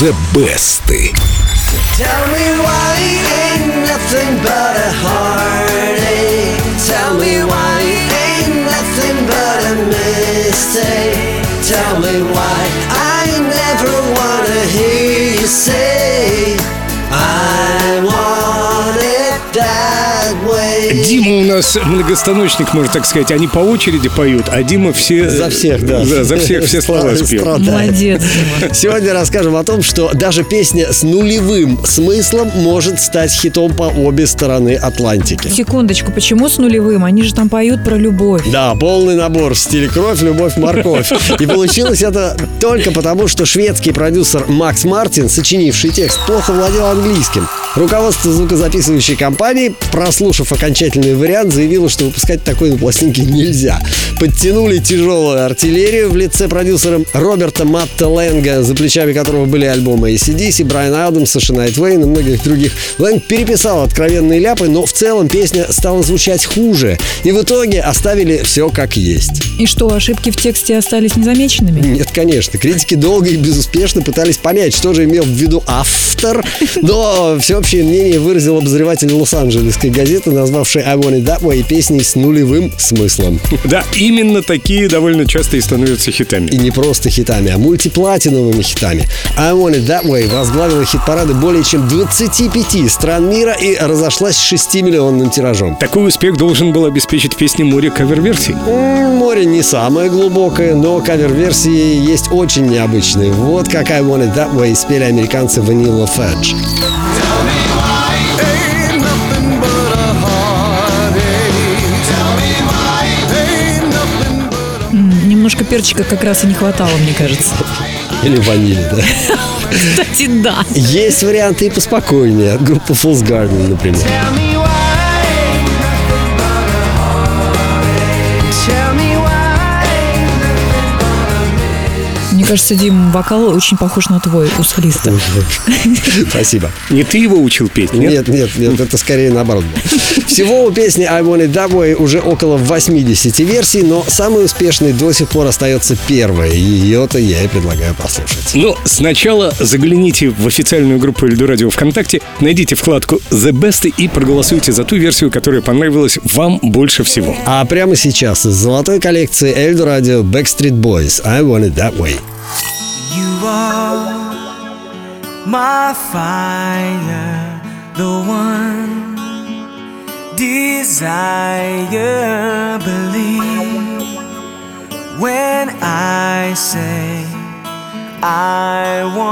The Best. Tell me why ain't nothing but a heartache. Tell me why ain't nothing but a mistake. Tell me why I never wanna hear you say Дима у нас многостаночник, можно так сказать. Они по очереди поют, а Дима все... За всех, да. За, за всех все слова спел. Молодец. Сегодня расскажем о том, что даже песня с нулевым смыслом может стать хитом по обе стороны Атлантики. Секундочку, почему с нулевым? Они же там поют про любовь. Да, полный набор в стиле кровь, любовь, морковь. И получилось это только потому, что шведский продюсер Макс Мартин, сочинивший текст, плохо владел английским. Руководство звукозаписывающей компании, прослушав окончательный вариант, заявило, что выпускать такой на пластинке нельзя. Подтянули тяжелую артиллерию в лице продюсера Роберта Матта Лэнга, за плечами которого были альбомы ACDC, Брайан Адамса, Шанайт Вейн и многих других. Лэнг переписал откровенные ляпы, но в целом песня стала звучать хуже. И в итоге оставили все как есть. И что, ошибки в тексте остались незамеченными? Нет, конечно. Критики долго и безуспешно пытались понять, что же имел в виду автор, но всеобщее мнение выразил обозреватель Лос-Анджелесской газеты, назвавший I Want It That Way песней с нулевым смыслом. Да, именно такие довольно часто и становятся хитами. И не просто хитами, а мультиплатиновыми хитами. I Want It That Way возглавила хит-парады более чем 25 стран мира и разошлась с 6-миллионным тиражом. Такой успех должен был обеспечить песне море кавер-версий. Море не самое глубокое, но кавер-версии есть очень необычные. Вот как I Want It That Way спели американцы Vanilla Fudge. Немножко перчика как раз и не хватало, мне кажется. Или ванили, да? Кстати, да. Есть варианты и поспокойнее. От группы Fool's Garden, например. Мне кажется, Дим, вокал очень похож на твой у солиста. Спасибо. Не ты его учил петь, нет? Нет, нет, нет, это скорее наоборот. было. Всего у песни I Want It That Way уже около 80 версий, но самой успешной до сих пор остается первая. И Ее-то я и предлагаю послушать. Но сначала загляните в официальную группу Эльду Радио ВКонтакте, найдите вкладку The Best и проголосуйте за ту версию, которая понравилась вам больше всего. А прямо сейчас из золотой коллекции Эльдо Радио Backstreet Boys I Want It That Way. You are my fire, the one desire. Believe when I say I want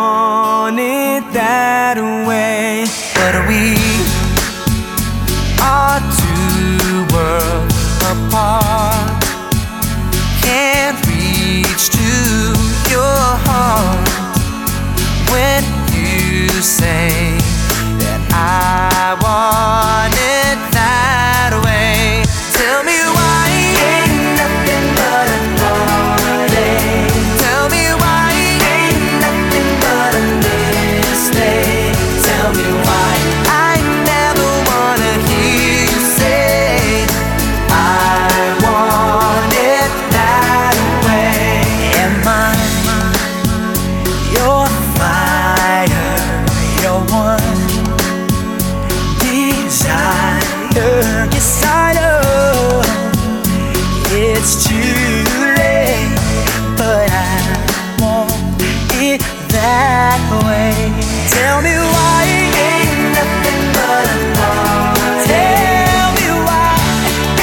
Tell me why ain't nothing but a heart. Tell me why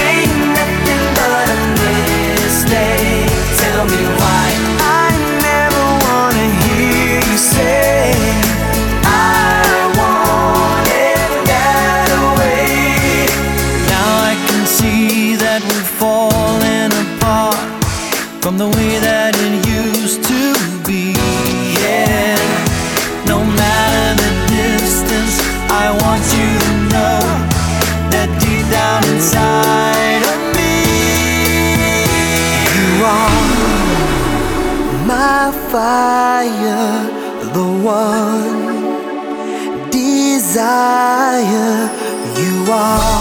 ain't nothing but a mistake. Tell me why I never wanna hear you say I it that way. Now I can see that we're falling apart from the way that it used to fire, the one desire. You are.